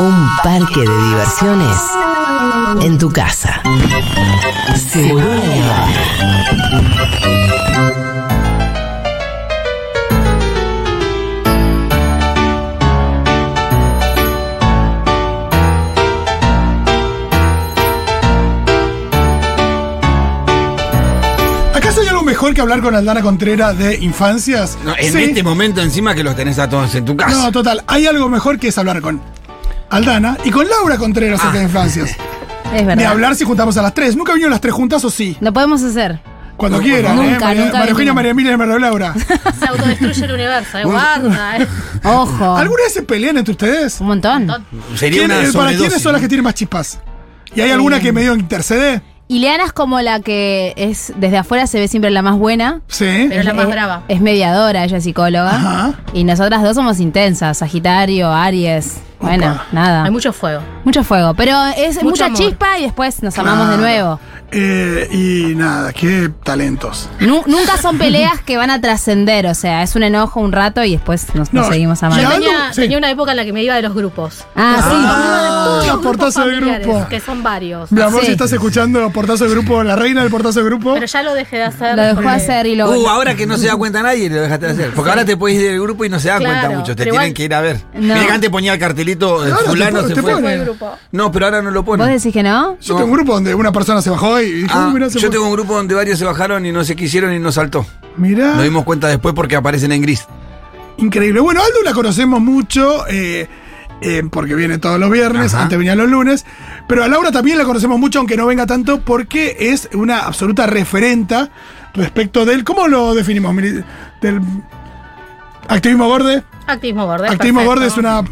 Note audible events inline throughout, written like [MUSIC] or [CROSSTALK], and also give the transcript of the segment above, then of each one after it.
Un parque de diversiones en tu casa. Seguro. ¿Acaso hay algo mejor que hablar con Aldana Contreras de infancias? No, en Sí. este momento encima que los tenés a todos en tu casa. No, total. Hay algo mejor que es hablar con Aldana y con Laura Contreras acerca de infancias. [LAUGHS] Es verdad. hablar si juntamos a las tres. ¿Nunca vinieron las tres juntas o sí? Lo podemos hacer. Cuando No, quieran, nunca, ¿eh? María, nunca María Eugenia. María Emilia y María Laura. [LAUGHS] Se autodestruye el universo, eh, [LAUGHS] guarda, eh. Ojo. ¿Alguna vez se pelean entre ustedes? Un montón. Sería ¿Quién- una eh, ¿Para quiénes son las que tienen más chispas? ¿Y hay alguna que medio intercede? Ileana es como la que es desde afuera se ve siempre la más buena. Sí. Pero la más Es- brava. Es mediadora, ella es psicóloga. Ajá. Y nosotras dos somos intensas, Sagitario, Aries. Bueno, Opa. nada. Hay mucho fuego. Mucho fuego. Pero es Mucho mucha amor. chispa y después nos amamos de nuevo. Eh, y nada, qué talentos. Nu- nunca son peleas que van a trascender. O sea, es un enojo un rato y después nos, nos No, seguimos ya- Yo amando. Aldo, tenía, sí. tenía una época en la que me iba de los grupos. Ah, sí. Ah, Todos los grupos portazo de familiares, grupo. Que son varios. Mi amor, Sí. si estás escuchando Portazo de Grupo, la reina del Portazo de Grupo. Pero ya lo dejé de hacer. Lo dejó porque- hacer y lo. Uh, ahora que no se da cuenta nadie, lo dejaste de hacer. Porque ahora te puedes ir del grupo y no se Claro, cuenta mucho. Te pero tienen igual- que ir a ver. No. Mira que antes ponía el cartelito, el Ahora te fulano pone- se te fue. pone. No, pero ahora no lo pone. ¿Vos decís que no? Yo tengo un grupo donde una persona se bajó y dijo, Ah, "Uy, mirá, se yo fue". tengo un grupo donde varios se bajaron y no se quisieron y no saltó. Mirá. Nos dimos cuenta después porque aparecen en gris. Increíble. Bueno, Aldo la conocemos mucho eh, eh, porque viene todos los viernes, Ajá. antes venía los lunes. Pero a Laura también la conocemos mucho, aunque no venga tanto, porque es una absoluta referenta respecto del. ¿Cómo lo definimos? Del activismo borde. Activismo borde. activismo perfecto. borde es una,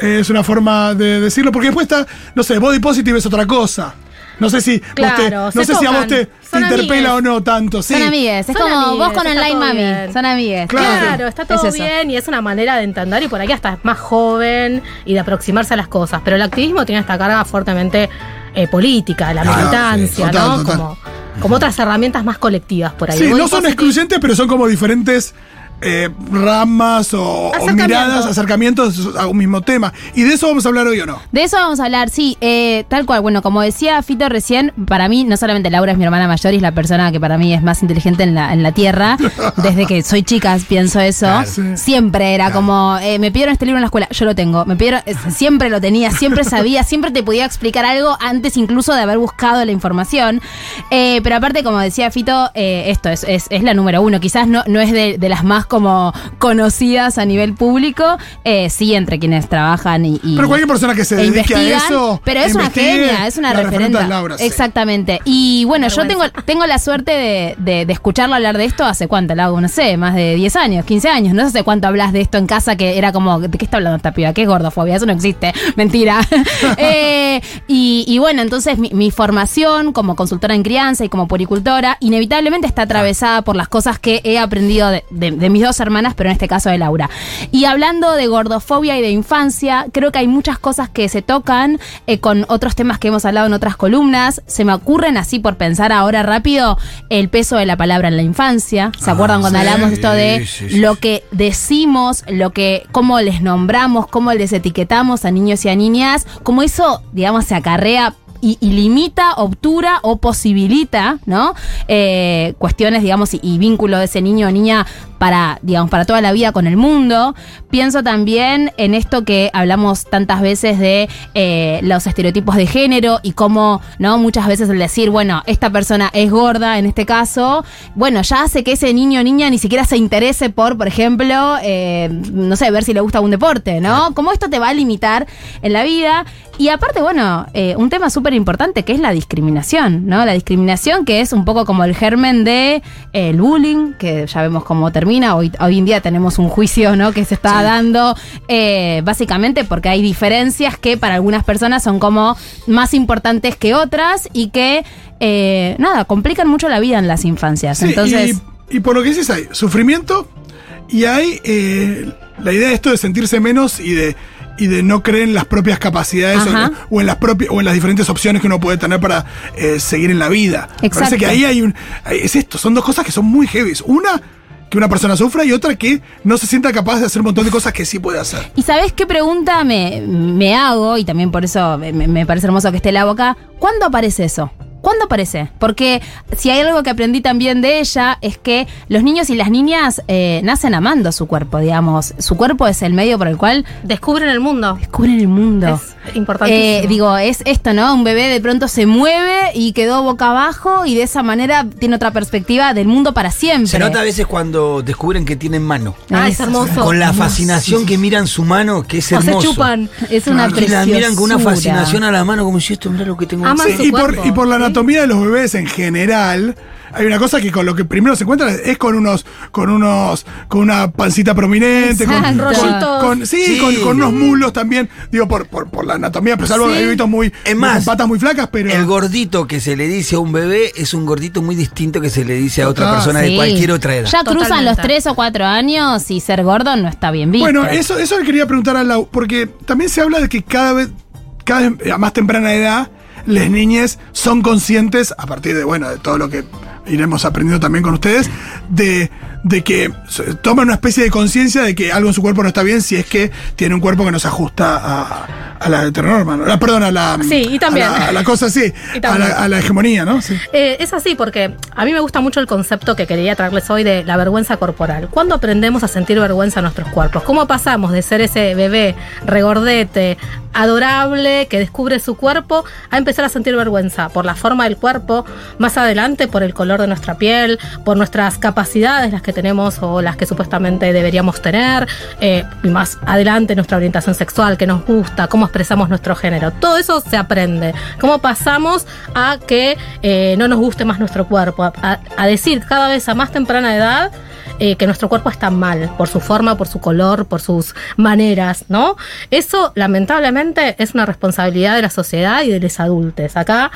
es una forma de decirlo, porque después está, no sé, body positive es otra cosa. No sé si, vos te- Claro, no sé si a vos te, interpela amigues. o no tanto. Sí. Son amigues. Es Son como amigues, vos con Online Mami. bien. Son amigues. Claro. Claro, está todo Es bien y es una manera de entender y por ahí hasta es más joven y de aproximarse a las cosas. Pero el activismo tiene esta carga fuertemente eh, política, la Claro, militancia, sí, total, ¿no? total. Como, como otras herramientas más colectivas por ahí. Sí, no son positive- excluyentes, pero son como diferentes eh, ramas o, miradas, acercamientos a un mismo tema. ¿Y de eso vamos a hablar hoy o no? De eso vamos a hablar, sí, eh, tal cual. Bueno, como decía Fito recién, para mí, no solamente Laura es mi hermana mayor y es la persona que para mí es más inteligente en la, en la tierra. [LAUGHS] Desde que soy chica pienso eso. Claro. Sí. Siempre era como, eh, me pidieron este libro en la escuela, yo lo tengo. Me pidieron, eh, siempre lo tenía, siempre [LAUGHS] sabía, siempre te podía explicar algo antes incluso de haber buscado la información. Eh, pero aparte, como decía Fito, eh, esto es, es, es la número uno. Quizás no, no es de, de las más como conocidas a nivel público, eh, sí entre quienes trabajan y... y- Pero cualquier persona que se e dedique a eso. Pero es una genia, es una la referente sí. Exactamente. Y bueno, yo tengo, tengo la suerte de, de- de escucharlo hablar de esto hace cuánto, lo hago, no sé, más de 10 años, 15 años. No sé hace cuánto hablas de esto en casa, que era como, ¿de qué está hablando esta piba? ¿Qué es gordofobia? Eso no existe. [LAUGHS] Mentira. [LAUGHS] Eh, y, y bueno, entonces mi, mi formación como consultora en crianza y como puricultora, inevitablemente está atravesada por las cosas que he aprendido de, de- de mis dos hermanas, pero en este caso de Laura. Y hablando de gordofobia y de infancia, creo que hay muchas cosas que se tocan eh, con otros temas que hemos hablado en otras columnas. Se me ocurren así por pensar ahora rápido el peso de la palabra en la infancia. ¿Se acuerdan cuando sí. hablamos de esto de Sí, sí, sí, lo que decimos, lo que, cómo les nombramos, cómo les etiquetamos a niños y a niñas, cómo eso, digamos, se acarrea y, y limita, obtura o posibilita, ¿no? Eh, cuestiones, digamos, y, y vínculo de ese niño o niña para, digamos, para toda la vida con el mundo. Pienso también en esto que hablamos tantas veces de eh, los estereotipos de género y cómo, ¿no? Muchas veces el decir, bueno, esta persona es gorda en este caso, bueno, ya hace que ese niño o niña ni siquiera se interese por, por ejemplo, eh, no sé, ver si le gusta un deporte, ¿no? Cómo esto te va a limitar en la vida. Y aparte, bueno, eh, un tema súper importante que es la discriminación, ¿no? La discriminación que es un poco como el germen de eh, el bullying, que ya vemos cómo termina. Hoy, hoy en día tenemos un juicio, ¿no? Que se está dando eh, básicamente porque hay diferencias que para algunas personas son como más importantes que otras y que, eh, nada, complican mucho la vida en las infancias. Sí, Entonces... y, y por lo que dices hay sufrimiento y hay la idea de esto de sentirse menos y de y de no creer en las propias capacidades o, en las propias o en las diferentes opciones que uno puede tener para eh, seguir en la vida. Me Parece Exacto. que ahí hay un es esto, son dos cosas que son muy heavy. Una que una persona sufra y otra que no se sienta capaz de hacer un montón de cosas que sí puede hacer. ¿Y sabes qué pregunta me, me hago? Y también por eso me, me parece hermoso que esté la boca. ¿Cuándo aparece eso? ¿Cuándo aparece? Porque si hay algo que aprendí también de ella es que los niños y las niñas eh, nacen amando su cuerpo, digamos. Su cuerpo es el medio por el cual Descubren el mundo. descubren el mundo. Es importantísimo. Eh, digo, es esto, ¿no? Un bebé de pronto se mueve y quedó boca abajo y de esa manera tiene otra perspectiva del mundo para siempre. Se nota a veces cuando descubren que tienen mano. Ah, es hermoso. Con la fascinación que miran su mano, que es O se hermoso. chupan. Es una Y que la miran con una preciosura. fascinación a la mano, como si esto, mira lo que tengo. Aman Sí, su y, por, cuerpo, y por la. Anatomía de los bebés en general, hay una cosa que con lo que primero se encuentra es con unos, con unos, con una pancita prominente, con, con- con- sí, Sí. Con, con unos mulos también, digo, por, por, por la anatomía, pero es algo Sí. muy, Es más, con patas muy flacas, pero. El gordito que se le dice a un bebé es un gordito muy distinto que se le dice a otra Ah, persona de cualquier otra edad. Ya cruzan los tres o cuatro años y ser gordo no está bien visto. Bueno, eso, eso le quería preguntar a Lau, porque también se habla de que cada vez, cada vez a más temprana edad, las niñas son conscientes, a partir de, bueno, de todo lo que iremos aprendiendo también con ustedes, de, de que toman una especie de conciencia de que algo en su cuerpo no está bien si es que tiene un cuerpo que no se ajusta a, a la heteronorma, ¿no? Perdón, a la, Sí, y también. a la, a la cosa así, a la, a la hegemonía, ¿no? Sí. Eh, es así porque a mí me gusta mucho el concepto que quería traerles hoy de la vergüenza corporal. ¿Cuándo aprendemos a sentir vergüenza en nuestros cuerpos? ¿Cómo pasamos de ser ese bebé regordete, adorable, que descubre su cuerpo, a empezar a sentir vergüenza por la forma del cuerpo, más adelante por el color de nuestra piel, por nuestras capacidades, las que tenemos o las que supuestamente deberíamos tener, eh, y más adelante nuestra orientación sexual, que nos gusta, cómo expresamos nuestro género? Todo eso se aprende. ¿Cómo pasamos a que eh, no nos guste más nuestro cuerpo? A, decir cada vez a más temprana edad eh, que nuestro cuerpo está mal, por su forma, por su color, por sus maneras, ¿no? Eso, lamentablemente, es una responsabilidad de la sociedad y de los adultos. Acá,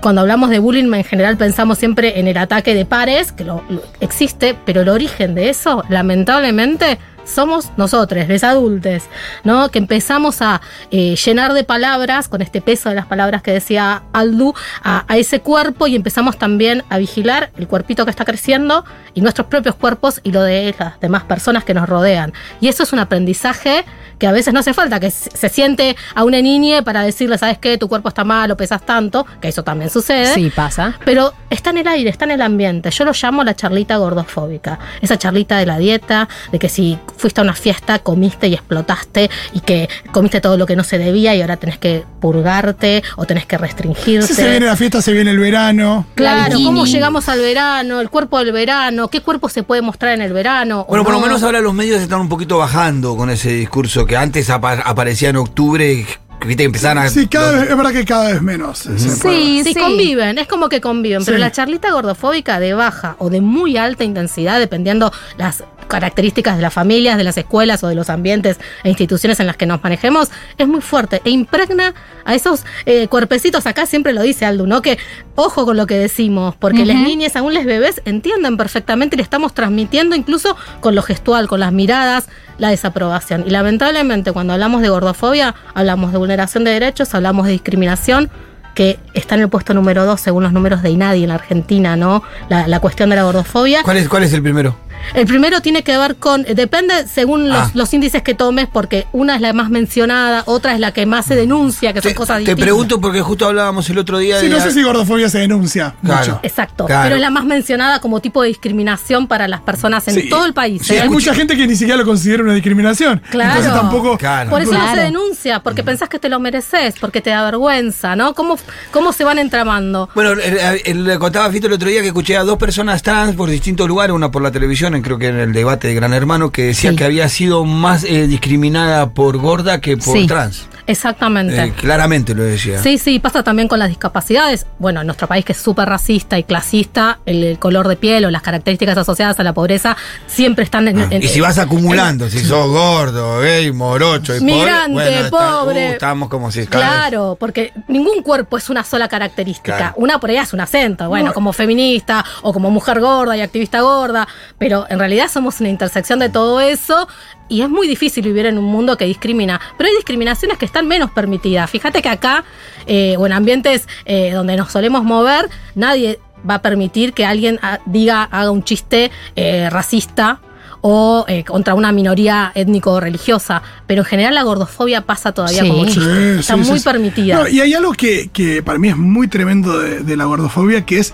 cuando hablamos de bullying, en general pensamos siempre en el ataque de pares, que lo, lo- existe, pero el origen de eso, lamentablemente, somos nosotros, los adultos, ¿no? Que empezamos a eh, llenar de palabras, con este peso de las palabras que decía Aldu, a, a ese cuerpo y empezamos también a vigilar el cuerpito que está creciendo y nuestros propios cuerpos y lo de las demás personas que nos rodean. Y eso es un aprendizaje que a veces no hace falta, que se siente a una niña para decirle, ¿sabes qué? Tu cuerpo está mal o pesas tanto, que eso también sucede. Sí, pasa. Pero está en el aire, está en el ambiente. Yo lo llamo la charlita gordofóbica. Esa charlita de la dieta, de que si fuiste a una fiesta, comiste y explotaste y que comiste todo lo que no se debía y ahora tenés que purgarte o tenés que restringirte. Si se viene la fiesta, se viene el verano. Claro, La cómo llegamos al verano, el cuerpo del verano, qué cuerpo se puede mostrar en el verano. Bueno, por lo no. menos ahora los medios están un poquito bajando con ese discurso que antes apa- aparecía en octubre, viste empezaban a. Sí, cada vez, es verdad que cada vez menos. Sí, Sí, sí. conviven, es como que conviven, pero la charlita gordofóbica de baja o de muy alta intensidad, dependiendo las características de las familias, de las escuelas o de los ambientes e instituciones en las que nos manejemos, es muy fuerte e impregna a esos eh, cuerpecitos, acá siempre lo dice Aldo, ¿no? Que ojo con lo que decimos, porque las niñas, aún les bebés, entienden perfectamente y le estamos transmitiendo incluso con lo gestual, con las miradas, la desaprobación. Y lamentablemente cuando hablamos de gordofobia, hablamos de vulneración de derechos, hablamos de discriminación, que está en el puesto número dos según los números de INADI en la Argentina, ¿no? La, la cuestión de la gordofobia. ¿Cuál es, ¿Cuál es el primero? El primero tiene que ver con, eh, depende según los, Ah. los índices que tomes, porque una es la más mencionada, otra es la que más se denuncia, que son Te, cosas te distintas. pregunto porque justo hablábamos el otro día Sí, de. no sé si gordofobia se denuncia Claro. mucho. Exacto, Claro. pero es la más mencionada como tipo de discriminación para las personas en Sí. todo el país. Sí, ¿eh? Hay mucha gente que ni siquiera lo considera una discriminación. Claro. Entonces tampoco. Claro. Por eso no se denuncia, porque pensás que te lo mereces, porque te da vergüenza, ¿no? ¿Cómo, cómo se van entramando? Bueno, el- le contaba Fito el otro día que escuché a dos personas trans por distintos lugares, una por la televisión, creo que en el debate de Gran Hermano, que decía Sí. que había sido más eh, discriminada por gorda que por Sí. trans. Exactamente. Eh, claramente lo decía. Sí, sí, pasa también con las discapacidades. Bueno, en nuestro país que es súper racista y clasista, el, el color de piel o las características asociadas a la pobreza siempre están en... en- Ah, Y si vas acumulando, si sos gordo, gay, morocho y Migrante, pobre, bueno, está- pobre. uh, estamos como si Claro, porque ningún cuerpo es una sola característica. Claro. Una por ahí es un acento, bueno, como feminista o como mujer gorda y activista gorda, pero en realidad somos una intersección de todo eso y es muy difícil vivir en un mundo que discrimina. Pero hay discriminaciones que están menos permitidas. Fíjate que acá, eh, o en ambientes eh, donde nos solemos mover, nadie va a permitir que alguien ah, diga, haga un chiste eh, racista o eh, contra una minoría étnico o religiosa, pero en general la gordofobia pasa todavía Sí. como chiste. Sí, Está sí, muy sí. permitida. No, y hay algo que, que para mí es muy tremendo de, de la gordofobia, que es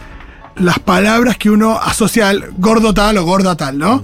las palabras que uno asocia al gordo tal o gorda tal, ¿no?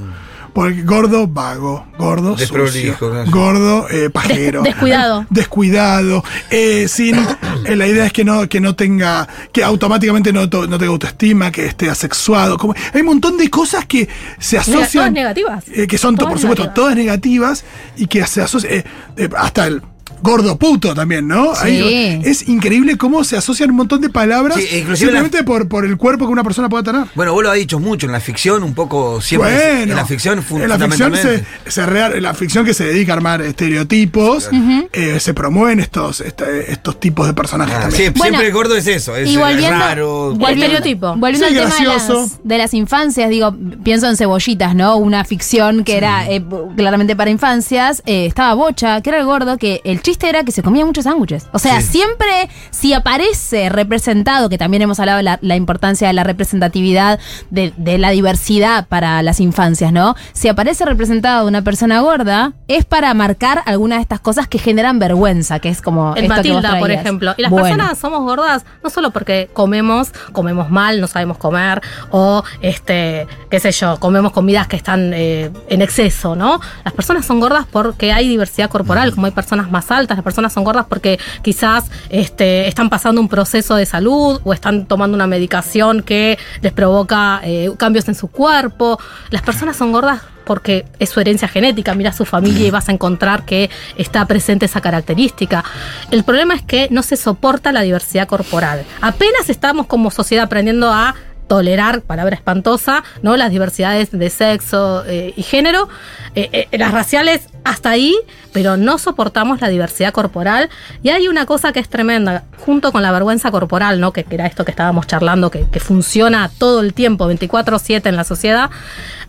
Porque gordo, vago, gordo, sucio, gordo, eh, pajero. Des- descuidado. Descuidado. eh, sin, eh, la idea es que no, que no tenga, que automáticamente no, to- no tenga autoestima, que esté asexuado. Como, hay un montón de cosas que se asocian. todas negativas. eh, que son, Todas por supuesto, negativas. todas negativas y que se asocian. eh, eh, hasta el gordo puto también, ¿no? Sí. Ahí- es increíble cómo se asocian un montón de palabras Sí, simplemente por, por el cuerpo que una persona pueda tener. Bueno, vos lo has dicho mucho, en la ficción un poco siempre. bueno, en la ficción en la ficción, se, se rea- en la ficción que se dedica a armar estereotipos, eh, se promueven estos, este- estos tipos de personajes Ah, también. sí, Bueno, siempre el gordo es eso, es y volviendo, raro. El volviendo- estereotipo. Volviendo Sí, al tema de las, de las infancias, digo, pienso en cebollitas, ¿no? Una ficción que era eh, claramente para infancias. eh, estaba Bocha, que era el gordo, que el chiste era que se comía muchos sándwiches. O sea, Sí. siempre, si aparece representado, que también hemos hablado de la, la importancia de la representatividad, de, de la diversidad para las infancias, ¿no? Si aparece representado una persona gorda, es para marcar algunas de estas cosas que generan vergüenza, que es como. El esto que vos Matilda, por ejemplo. Y las Bueno. personas somos gordas no solo porque comemos, comemos mal, no sabemos comer, o este, qué sé yo, comemos comidas que están eh, en exceso, ¿no? Las personas son gordas porque hay diversidad corporal, como hay personas más altas, las personas son gordas porque quizás este, están pasando un proceso de salud o están tomando una medicación que les provoca eh, cambios en su cuerpo. Las personas son gordas porque es su herencia genética, mira a su familia y vas a encontrar que está presente esa característica. El problema es que no se soporta la diversidad corporal. Apenas estamos como sociedad aprendiendo a tolerar, palabra espantosa, ¿no? Las diversidades de sexo eh, y género, eh, eh, las raciales hasta ahí, pero no soportamos la diversidad corporal. Y hay una cosa que es tremenda, junto con la vergüenza corporal, ¿no? Que, era esto que estábamos charlando, que, que funciona todo el tiempo, 24-7 en la sociedad,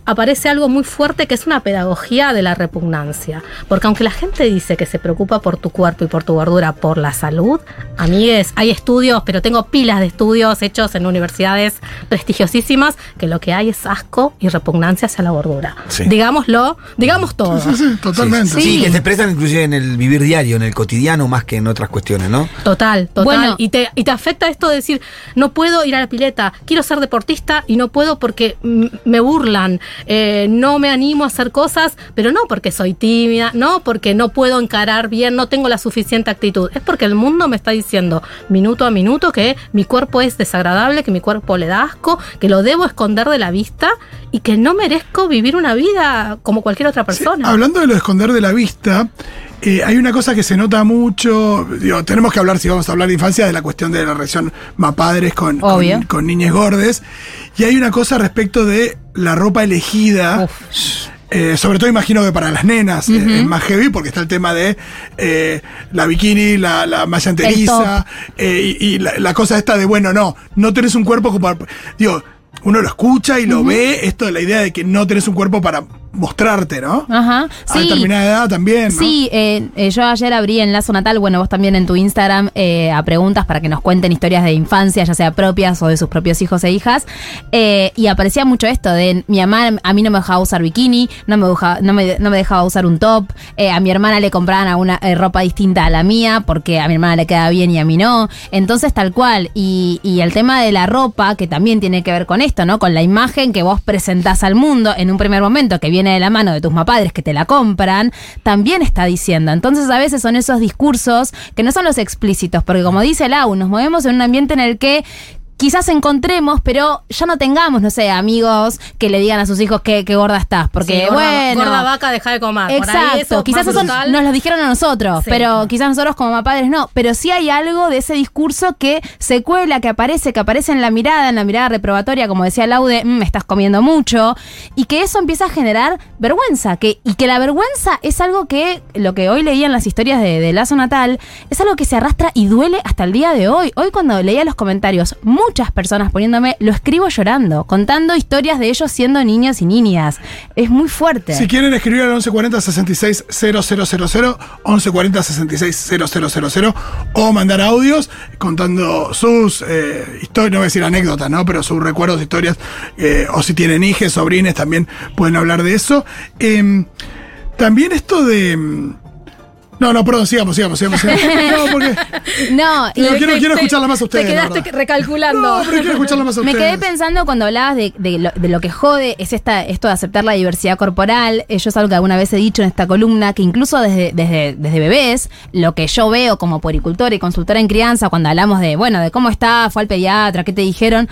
aparece algo muy fuerte que es una pedagogía de la repugnancia. Porque aunque la gente dice que se preocupa por tu cuerpo y por tu gordura, por la salud, amigues, hay estudios, pero tengo pilas de estudios hechos en universidades prestigiosísimas, que lo que hay es asco y repugnancia hacia la gordura. Sí. Digámoslo, digamos todo. Sí, sí, totalmente. Sí, Sí. que se expresan inclusive en el vivir diario, en el cotidiano, más que en otras cuestiones, ¿no? Total, total. Bueno. y, te, y te afecta esto de decir, no puedo ir a la pileta, quiero ser deportista y no puedo porque me burlan, eh, no me animo a hacer cosas, pero no porque soy tímida, no porque no puedo encarar bien, no tengo la suficiente actitud. Es porque el mundo me está diciendo minuto a minuto que mi cuerpo es desagradable, que mi cuerpo le da asco, que lo debo esconder de la vista y que no merezco vivir una vida como cualquier otra Sí, persona. hablando de lo de esconder de la vista, eh, hay una cosa que se nota mucho. Digo, tenemos que hablar, si vamos a hablar de infancia, de la cuestión de la relación mapadres con, con niñas gordes. Y hay una cosa respecto de la ropa elegida. Eh, sobre todo imagino que para las nenas eh, es más heavy porque está el tema de eh, la bikini, la, la malla enteriza eh, y, y la, la cosa esta de, bueno, no, no tenés un cuerpo como para... Digo, uno lo escucha y lo ve, esto de la idea de que no tenés un cuerpo para mostrarte, ¿no? Ajá. A Sí. determinada edad también, ¿no? Sí, eh, eh, yo ayer abrí en Lazo Natal, bueno, vos también en tu Instagram, eh, a preguntas para que nos cuenten historias de infancia, ya sea propias o de sus propios hijos e hijas. y aparecía mucho esto de mi mamá a mí no me dejaba usar bikini, no me, dejaba- no me, no me dejaba usar un top, a mi hermana le compraban alguna eh, ropa distinta a la mía, porque a mi hermana le queda bien y a mí no. Entonces, tal cual. Y, y el tema de la ropa, que también tiene que ver con esto, ¿no? Con la imagen que vos presentás al mundo en un primer momento, que viene de la mano de tus mapadres que te la compran, también está diciendo. Entonces, a veces son esos discursos que no son los explícitos, porque como dice Lau, nos movemos en un ambiente en el que quizás encontremos, pero ya no tengamos, no sé, amigos que le digan a sus hijos que, que gorda estás, porque Sí, gorda, bueno... gorda vaca, deja de comer. Por ahí Exacto, eso es quizás eso nos lo dijeron a nosotros, Sí. pero quizás nosotros como padres no. Pero sí hay algo de ese discurso que se cuela, que aparece, que aparece en la mirada, en la mirada reprobatoria, como decía Laude, "Mm, me estás comiendo mucho, y que eso empieza a generar vergüenza, que, y que la vergüenza es algo que, lo que hoy leía en las historias de, de Lazo Natal, es algo que se arrastra y duele hasta el día de hoy. Hoy cuando leía los comentarios, muchas personas poniéndome, lo escribo llorando, contando historias de ellos siendo niños y niñas. Es muy fuerte. Si quieren escribir al 1140 66 000, 1140 66 000, o mandar audios contando sus eh, historias, no voy a decir anécdotas, ¿no? Pero sus recuerdos, historias, eh, o si tienen hijas, sobrines, también pueden hablar de eso. Em, también esto de. No, no, perdón, sigamos, sigamos, sigamos. sigamos. [LAUGHS] No, porque. No, quiero, quiero escucharla más a ustedes. Te quedaste recalculando. No, pero quiero escucharla más a Me ustedes. quedé pensando cuando hablabas de, de lo, de lo que jode es esta, esto de aceptar la diversidad corporal. Eh, Yo es algo que alguna vez he dicho en esta columna, que incluso desde, desde, desde bebés, lo que yo veo como puericultora y consultora en crianza, cuando hablamos de, bueno, de cómo está, fue al pediatra, qué te dijeron.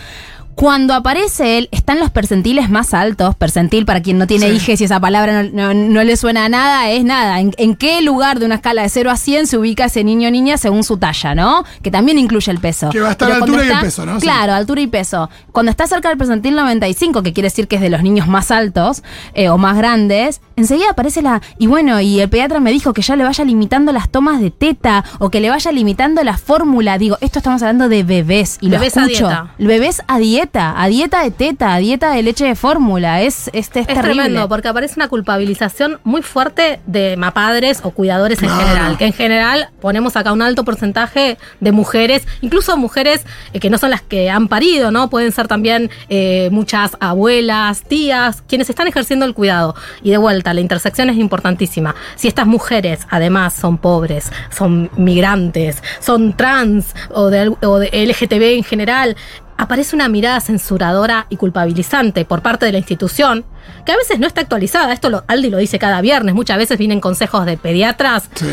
Cuando aparece él, están los percentiles más altos. Percentil, para quien no tiene Sí. hijes y esa palabra no, no- no le suena a nada, es nada. ¿En, en qué lugar de una escala de 0 a 100 se ubica ese niño o niña según su talla, no? Que también incluye el peso. Que va a estar Pero a altura y el peso, ¿no? Sí. Claro, altura y peso. Cuando está cerca del percentil 95, que quiere decir que es de los niños más altos eh, o más grandes, enseguida aparece la. Y bueno, y el pediatra me dijo que ya le vaya limitando las tomas de teta o que le vaya limitando la fórmula. Digo, esto estamos hablando de bebés y Bebés lo a escucho. dieta. Bebés a dieta, a dieta de teta, a dieta de leche de fórmula. Es, este, es, Es tremendo, porque aparece una culpabilización muy fuerte de mapadres o cuidadores en general. Que en general ponemos acá un alto porcentaje de mujeres, incluso mujeres eh, que no son las que han parido, ¿no? Pueden ser también eh, muchas abuelas, tías, quienes están ejerciendo el cuidado. Y de vuelta, la intersección es importantísima. Si estas mujeres, además, son pobres, son migrantes, son trans o de, o de LGTB en general, aparece una mirada censuradora y culpabilizante por parte de la institución, que a veces no está actualizada. Esto lo, Aldi lo dice cada viernes. Muchas veces vienen consejos de pediatras Sí.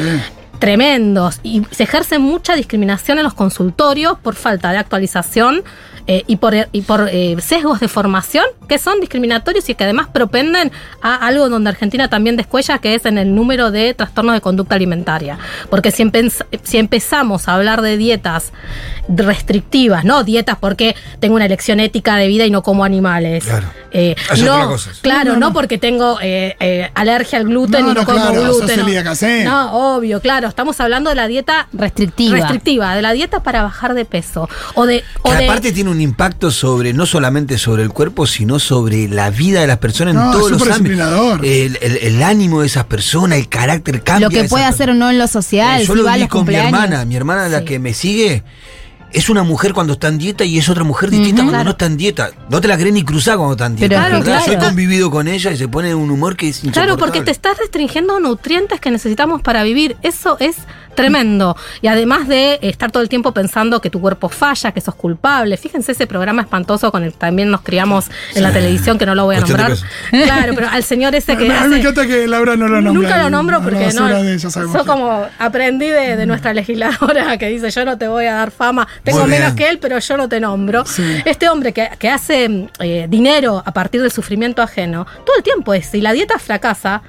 tremendos y se ejerce mucha discriminación en los consultorios por falta de actualización eh, y por, y por eh, sesgos de formación que son discriminatorios y que además propenden a algo donde Argentina también descuella, que es en el número de trastornos de conducta alimentaria. Porque si, empe- si empezamos a hablar de dietas restrictivas, no dietas porque tengo una elección ética de vida y no como animales. Claro. Eh, Es no, otra cosa. Claro, No, no, no. porque tengo eh, eh, alergia al gluten No, y no, no, como claro, gluten. No, obvio, claro. Estamos hablando de la dieta Restrictiva. restrictiva, de la dieta para bajar de peso. O de. O Que de aparte tiene un impacto sobre, no solamente sobre el cuerpo, sino sobre la vida de las personas en todos los ámbitos. El, el- el ánimo de esas personas, el carácter cambia. Lo que puede hacer o no en lo social, Eh, Yo si lo va a vi los con mi cumpleaños. hermana. Mi hermana, la Sí. que me sigue, es una mujer cuando está en dieta y es otra mujer distinta cuando claro. no está en dieta. No te la crees ni cruzar cuando está en dieta. Pero claro, Yo he convivido con ella y se pone un humor que es Claro, porque te insoportable. estás restringiendo nutrientes que necesitamos para vivir. Eso es tremendo. Y además de estar todo el tiempo pensando que tu cuerpo falla, que sos culpable. Fíjense ese programa espantoso con el que también nos criamos en la televisión, que no lo voy a nombrar. Claro, pero al señor ese que Me, [LAUGHS] me hace- encanta que Laura no lo nombra. Nunca lo nombro a porque no. de sabemos Yo como aprendí de, de nuestra legisladora que dice yo no te voy a dar fama, tengo Muy menos bien. que él, pero yo no te nombro. Sí. Este hombre que, que hace eh, dinero a partir del sufrimiento ajeno, todo el tiempo es, si la dieta fracasa,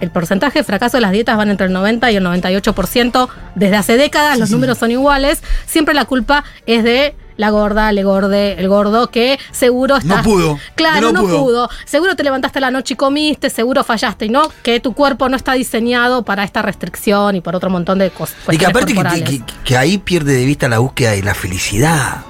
el porcentaje de fracaso de las dietas van entre el 90 y el 98%, desde hace décadas los números son iguales, siempre la culpa es de la gorda, le gorde, el gordo que seguro está. No pudo, Claro, no no, pudo. pudo. Seguro te levantaste la noche y comiste, seguro fallaste y no que tu cuerpo no está diseñado para esta restricción y por otro montón de cosas. Y que aparte que, corporales. que- que ahí pierde de vista la búsqueda de la felicidad.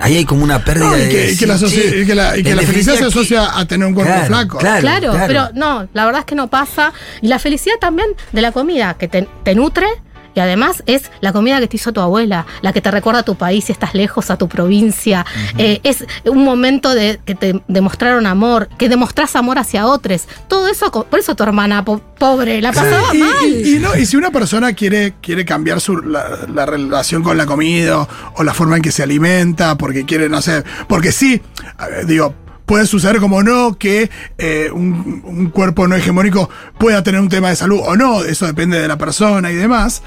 Ahí hay como una pérdida No, y de. que, y que la, sí, y que la- y que la felicidad se asocia a tener un cuerpo Claro, flaco. claro. Claro, pero no, la verdad es que no pasa. Y la felicidad también de la comida, que te, te nutre y además es la comida que te hizo tu abuela, la que te recuerda a tu país si estás lejos, a tu provincia. Eh, es un momento de que te demostraron amor, que demostrás amor hacia otros. Todo eso, por eso tu hermana po- pobre la pasaba Y, mal. y- y no, y si una persona quiere, quiere cambiar su, la, la relación con la comida o, o la forma en que se alimenta, porque quiere, no sé, porque sí, ver, digo, puede suceder como no que eh, un, un cuerpo no hegemónico pueda tener un tema de salud o no, eso depende de la persona y demás.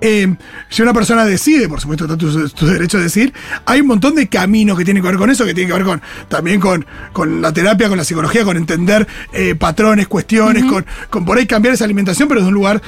Eh, si una persona decide, por supuesto, está tu, tu derecho a decir, hay un montón de caminos que tienen que ver con eso, que tienen que ver con también con, con la terapia, con la psicología, con entender eh, patrones, cuestiones, con, con por ahí cambiar esa alimentación, pero de un lugar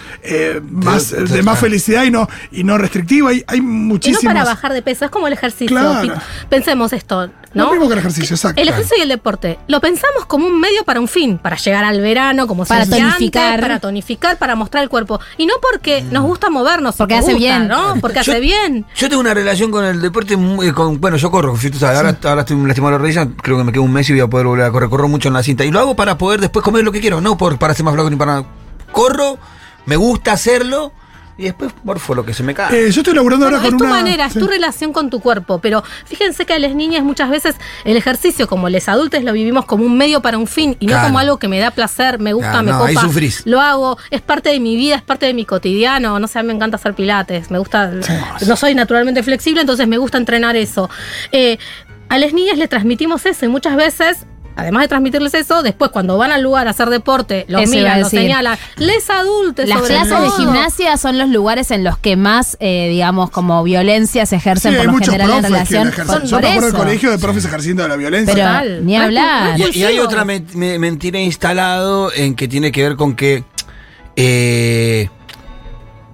más, de- de más felicidad y no, y no restrictivo. Hay, hay Y no muchísimos. para bajar de peso, es como el ejercicio. Claro. Pensemos esto, Lo ¿no? mismo que el ejercicio, exacto. El ejercicio y el deporte lo pensamos como un medio para un fin, para llegar al verano, como Para tonificar. antes, para tonificar, para mostrar el cuerpo. Y no porque nos gusta movernos, Porque hace gusta, bien. ¿no? Porque Yo- hace bien. Yo tengo una relación con el deporte, muy- con, bueno, yo corro, si tú sabes, ahora, ahora estoy lastimado de la rodilla, creo que me quedo un mes y voy a poder volver a correr, corro mucho en la cinta. Y lo hago para poder después comer lo que quiero, no por, para ser más flaco ni para nada. Corro, me gusta hacerlo y después morfo lo que se me cae. Eh, yo estoy laburando Bueno, ahora es con tu una. manera, es tu relación con tu cuerpo. Pero fíjense que a las niñas muchas veces el ejercicio, como les adultos, lo vivimos como un medio para un fin y no como algo que me da placer, me gusta, Claro, me no, ahí sufrís. Lo hago, es parte de mi vida, es parte de mi cotidiano. No sé, me encanta hacer pilates, me gusta. No soy naturalmente flexible, entonces me gusta entrenar eso. Eh, a las niñas le transmitimos eso y muchas veces. Además de transmitirles eso, después cuando van al lugar a hacer deporte, lo Eso miran, lo decir. señalan. Les adultos, Las sobre clases de todo. gimnasia son los lugares en los que más, eh, digamos, como violencia se Sí, ejercen hay por lo muchos general en relación. Por, Yo me acuerdo del colegio de profes ejerciendo la violencia. Pero Total. ni hablar. Y, y hay otra men- me- mentira instalado en que tiene que ver con que eh,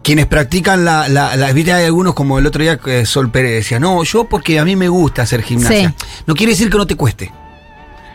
quienes practican la, la, la- viste, hay algunos como el otro día que Sol Pérez decía, no, yo porque a mí me gusta hacer gimnasia. Sí. No quiere decir que no te cueste.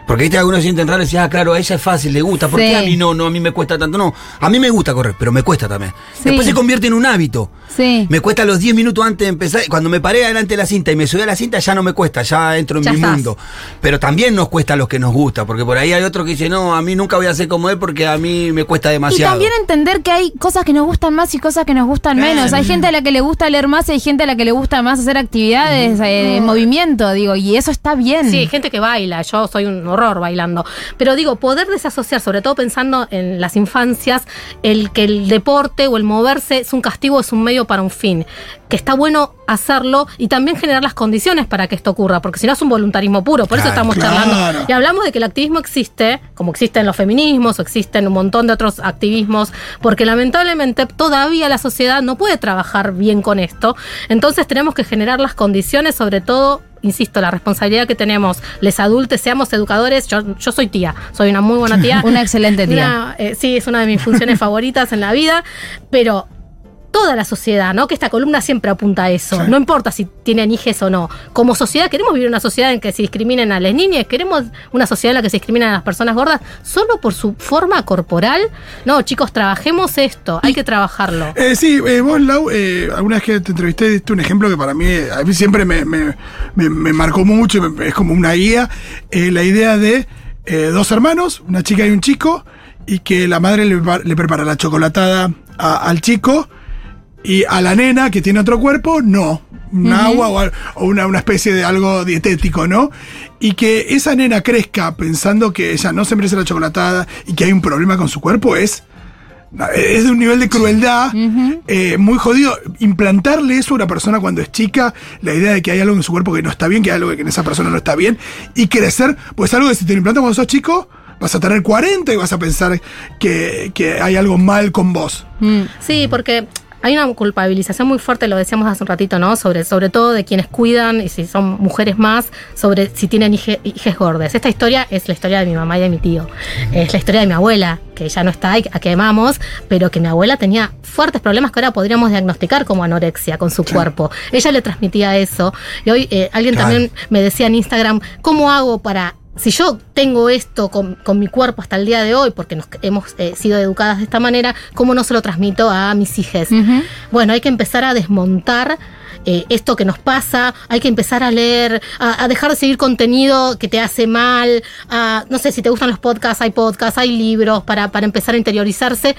Porque viste, algunos sienten raro y decían, ah, claro, a ella es fácil, le gusta. ¿Por Sí. qué a mí no? No, a mí me cuesta tanto. No, a mí me gusta correr, pero me cuesta también. Sí. Después se convierte en un hábito. Sí. Me cuesta los 10 minutos antes de empezar. Cuando me paré adelante de la cinta y me subí a la cinta, ya no me cuesta, ya entro en Ya mi estás. mundo. Pero también nos cuesta a los que nos gusta, porque por ahí hay otro que dice, no, a mí nunca voy a ser como él porque a mí me cuesta Y demasiado. también entender que hay cosas que nos gustan más y cosas que nos gustan menos. Hay gente a la que le gusta leer más y hay gente a la que le gusta más hacer actividades eh, en movimiento, digo, y eso está bien. Sí, hay gente que baila, yo soy un horror bailando. Pero digo, poder desasociar, sobre todo pensando en las infancias, el que el deporte o el moverse es un castigo, es un medio para un fin. Que está bueno hacerlo y también generar las condiciones para que esto ocurra, porque si no es un voluntarismo puro. Por eso estamos claro. charlando. Y hablamos de que el activismo existe, como existen los feminismos o existen un montón de otros activismos, porque lamentablemente todavía la sociedad no puede trabajar bien con esto. Entonces tenemos que generar las condiciones, sobre todo insisto, la responsabilidad que tenemos, les adultos, seamos educadores, yo, yo soy tía, soy una muy buena tía. [LAUGHS] Una excelente tía. Una, eh, sí, es una de mis funciones [LAUGHS] favoritas en la vida, pero toda la sociedad, ¿no? Que esta columna siempre apunta a eso. No importa si tienen hijes o no. Como sociedad, queremos vivir una sociedad en que se discriminen a las niñas, queremos una sociedad en la que se discriminen a las personas gordas solo por su forma corporal. No, chicos, trabajemos esto, hay que trabajarlo. Eh, sí, eh, vos, Lau, eh, alguna vez que te entrevisté, diste un ejemplo que para mí, a mí siempre me, me- me- me marcó mucho, es como una guía, eh, la idea de eh, dos hermanos, una chica y un chico, y que la madre le, prepara- le prepara la chocolatada a- al chico, y a la nena que tiene otro cuerpo, no. Un agua o, una, una especie de algo dietético, ¿no? Y que esa nena crezca pensando que ella no se merece la chocolatada y que hay un problema con su cuerpo es es de un nivel de crueldad eh, muy jodido. Implantarle eso a una persona cuando es chica, la idea de que hay algo en su cuerpo que no está bien, que hay algo que en esa persona no está bien, y crecer, pues algo que si te lo implantas cuando sos chico, vas a tener 40 y vas a pensar que, que hay algo mal con vos. Mm. Sí, porque hay una culpabilización muy fuerte, lo decíamos hace un ratito, ¿no? Sobre, sobre todo de quienes cuidan, y si son mujeres más, sobre si tienen hije- hijes gordes. Esta historia es la historia de mi mamá y de mi tío. Es la historia de mi abuela, que ya no está y a que amamos, pero que mi abuela tenía fuertes problemas que ahora podríamos diagnosticar como anorexia con su cuerpo. Ella le transmitía eso. Y hoy eh, alguien Claro. también me decía en Instagram, ¿cómo hago para si yo tengo esto con, con mi cuerpo hasta el día de hoy, porque nos hemos eh, sido educadas de esta manera, ¿cómo no se lo transmito a mis hijas? Bueno, hay que empezar a desmontar eh, esto que nos pasa, hay que empezar a leer, a, a dejar de seguir contenido que te hace mal, a, no sé, si te gustan los podcasts, hay podcasts, hay libros para, para empezar a interiorizarse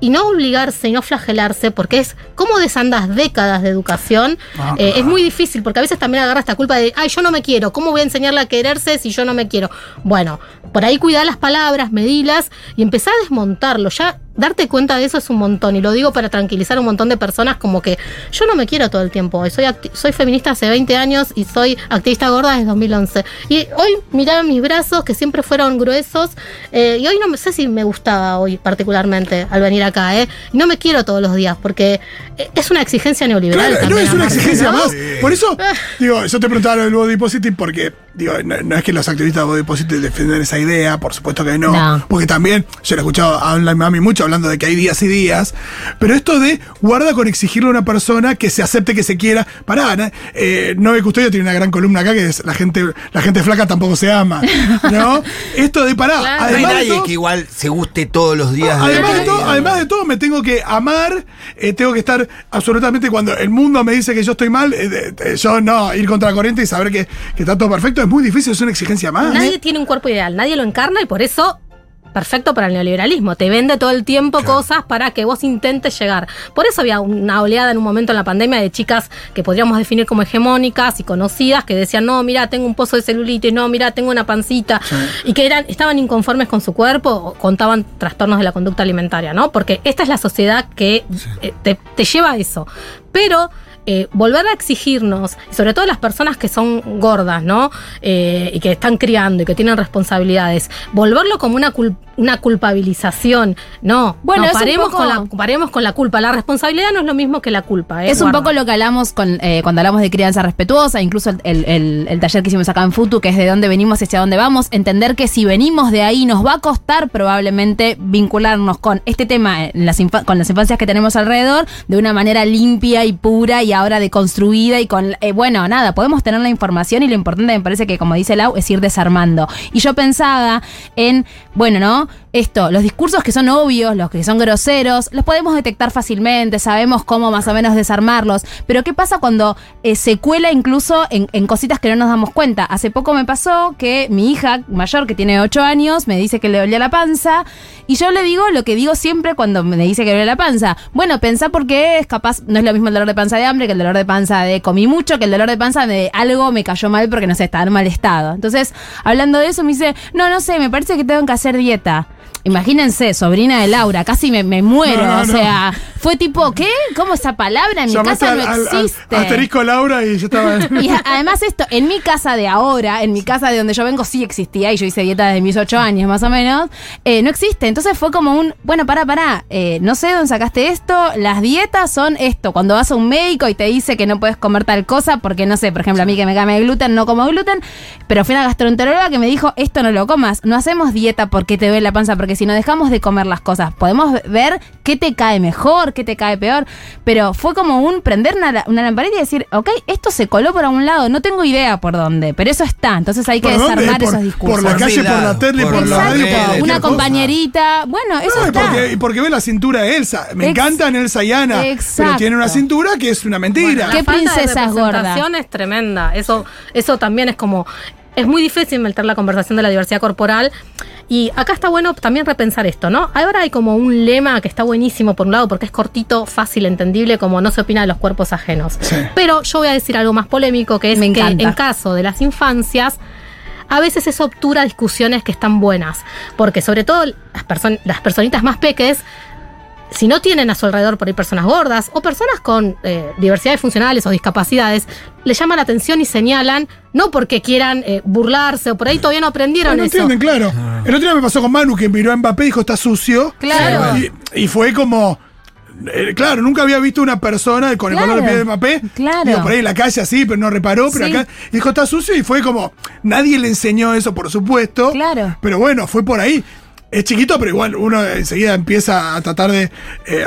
y no obligarse y no flagelarse, porque es como desandas décadas de educación, Ah, eh, es muy difícil, porque a veces también agarra esta culpa de, ay, yo no me quiero, ¿cómo voy a enseñarle a quererse si yo no me quiero? Bueno, por ahí cuidar las palabras, medilas y empezar a desmontarlo. Ya darte cuenta de eso es un montón, y lo digo para tranquilizar a un montón de personas como que yo no me quiero todo el tiempo, soy, soy feminista hace 20 años y soy activista gorda desde 2011. Y hoy miraba mis brazos que siempre fueron gruesos, eh, y hoy no me sé si me gustaba hoy particularmente al venir acá, ¿eh? No me quiero todos los días, porque eh, es una exigencia neoliberal. Claro, no es una exigencia ¿no? más. Por eso, digo, yo te preguntaba lo del body positive porque, digo, no, no es que los activistas de body positive defienden esa idea, por supuesto que no. No. Porque también, yo lo he escuchado a Online Mami mucho hablando de que hay días y días, pero esto de guarda con exigirle a una persona que se acepte que se quiera. Pará, ¿no? eh, Noé Custodio tiene una gran columna acá que es la gente, la gente flaca tampoco se ama. ¿No? [LAUGHS] Esto de pará. Claro. No hay nadie todo- que igual se guste todos los días. Además de, de- todo, además de todo, me tengo que amar, eh, tengo que estar absolutamente cuando el mundo me dice que yo estoy mal, eh, yo no, ir contra la corriente y saber que, que está todo perfecto es muy difícil, es una exigencia más. Nadie tiene un cuerpo ideal, nadie lo encarna y por eso perfecto para el neoliberalismo. Te vende todo el tiempo cosas para que vos intentes llegar. Por eso había una oleada en un momento en la pandemia de chicas que podríamos definir como hegemónicas y conocidas que decían, no, mira, tengo un pozo de celulitis, no, mira, tengo una pancita. Y que eran, estaban inconformes con su cuerpo o contaban trastornos de la conducta alimentaria, ¿no? Porque esta es la sociedad que eh, te, te lleva a eso. Pero eh, volver a exigirnos, y sobre todo las personas que son gordas, ¿no? Eh, y que están criando y que tienen responsabilidades, volverlo como una, cul- una culpabilización. No, Bueno, no, paremos, poco- con la, paremos con la culpa. La responsabilidad no es lo mismo que la culpa. ¿eh? Es un poco lo que hablamos con, cuando hablamos de crianza respetuosa, incluso el, el- el- el taller que hicimos acá en Futu, que es de dónde venimos y hacia dónde vamos, entender que si venimos de ahí nos va a costar probablemente vincularnos con este tema, en las infa- con las infancias que tenemos alrededor, de una manera limpia y pura y ahora deconstruida y con, eh, bueno, nada, podemos tener la información y lo importante me parece que, como dice Lau, es ir desarmando. Y yo pensaba en, bueno, ¿no? Esto, los discursos que son obvios, los que son groseros, los podemos detectar fácilmente, sabemos cómo más o menos desarmarlos, pero ¿qué pasa cuando eh, se cuela incluso en, cositas que no nos damos cuenta? Hace poco me pasó que mi hija mayor, que tiene 8 años, me dice que le dolía la panza, y yo le digo lo que digo siempre cuando me dice que le duele la panza. Bueno, pensá porque es capaz, no es lo mismo el dolor de panza de hambre que el dolor de panza de comí mucho, que el dolor de panza de algo me cayó mal porque no sé, estaba en mal estado. Entonces, hablando de eso, me dice, no, no sé, me parece que tengo que hacer dieta. Imagínense, sobrina de Laura, casi me, me muero. No, no, o no. sea, fue tipo, ¿qué? ¿Cómo esa palabra en mi casa al- no al- al- existe? asterisco Laura y yo estaba. [LAUGHS] Y además esto, en mi casa de ahora, en mi casa de donde yo vengo sí existía, y yo hice dieta desde mis ocho años más o menos, eh, no existe. Entonces fue como un, bueno, pará, pará, eh, no sé dónde sacaste esto, las dietas son esto, cuando vas a un médico y te dice que no puedes comer tal cosa, porque no sé, por ejemplo, a mí que me came gluten, no como gluten, pero fui a una gastroenteróloga que me dijo, esto no lo comas, no hacemos dieta porque te duele la panza, porque si no dejamos de comer las cosas, podemos ver qué te cae mejor, qué te cae peor, pero fue como un prender una, una lamparita y decir, ok, esto se coló por algún lado, no tengo idea por dónde, pero eso está, entonces hay que desarmar Por- esos discursos. Por la Por calle, por la tele, por, por la radio, una cosa. compañerita, bueno, eso está. porque, y porque ve la cintura de Elsa. Me Ex- encanta en Elsa y Ana. Pero tiene una cintura que es una mentira. ¿Qué La falta de princesa es gorda? representación es tremenda. Eso, eso también es como. Es muy difícil meter la conversación de la diversidad corporal. Y acá está bueno también repensar esto, ¿no? Ahora hay como un lema que está buenísimo por un lado porque es cortito, fácil, entendible, como no se opina de los cuerpos ajenos. Sí. Pero yo voy a decir algo más polémico, que es Me que en caso de las infancias, a veces eso obtura discusiones que están buenas. Porque sobre todo las, perso- las personitas más peques si no tienen a su alrededor por ahí personas gordas o personas con eh, diversidades funcionales o discapacidades, le llaman la atención y señalan, no porque quieran eh, burlarse o por ahí todavía no aprendieron No eso. entienden, claro. El otro día me pasó con Manu que miró a Mbappé y dijo está sucio. Claro. Y, y fue como. eh, claro, nunca había visto una persona con el Claro. color de piel de Mbappé. Claro. Digo, por ahí en la calle así, pero no reparó. Pero Sí. acá dijo está sucio y fue como. Nadie le enseñó eso, por supuesto. Claro. Pero bueno, fue por ahí. Es chiquito, pero igual uno enseguida empieza a tratar de eh,